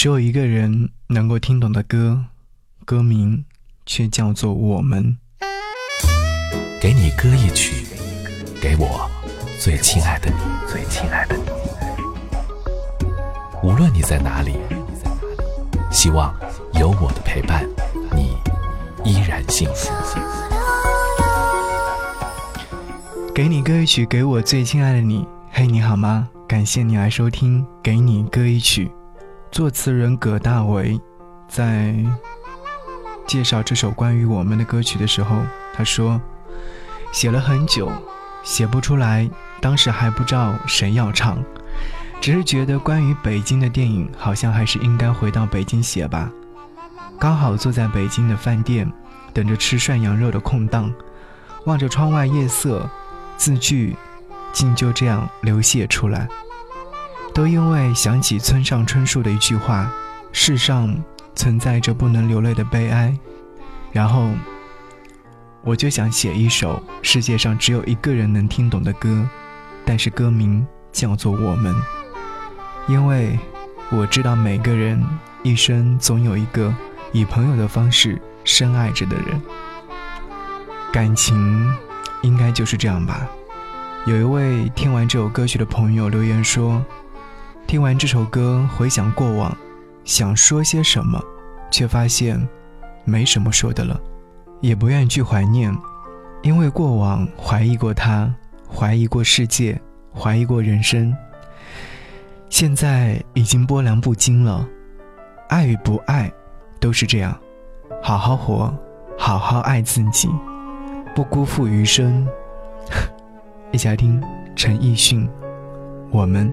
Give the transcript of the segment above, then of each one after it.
只有一个人能够听懂的歌，歌名却叫做《我们》。给你歌一曲，给我最亲爱的你，最亲爱的你。无论你在哪里，希望有我的陪伴，你依然幸福。给你歌一曲，给我最亲爱的你。嘿，你好吗？感谢你来收听《给你歌一曲》。作词人葛大为在介绍这首关于我们的歌曲的时候，他说：“写了很久，写不出来。当时还不知道谁要唱，只是觉得关于北京的电影，好像还是应该回到北京写吧。刚好坐在北京的饭店，等着吃涮羊肉的空档，望着窗外夜色，字句竟就这样流泻出来。”都因为想起村上春树的一句话：“世上存在着不能流泪的悲哀。”然后，我就想写一首世界上只有一个人能听懂的歌，但是歌名叫做《我们》，因为我知道每个人一生总有一个以朋友的方式深爱着的人。感情应该就是这样吧。有一位听完这首歌曲的朋友留言说。听完这首歌，回想过往，想说些什么，却发现没什么说的了，也不愿去怀念，因为过往怀疑过他，怀疑过世界，怀疑过人生。现在已经波澜不惊了，爱与不爱，都是这样，好好活，好好爱自己，不辜负余生。一起来听陈奕迅，我们。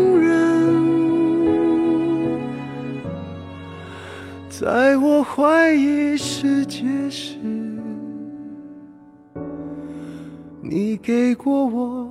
在我怀疑世界时，你给过我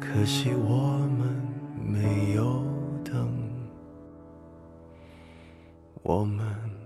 可惜我们没有等，我们。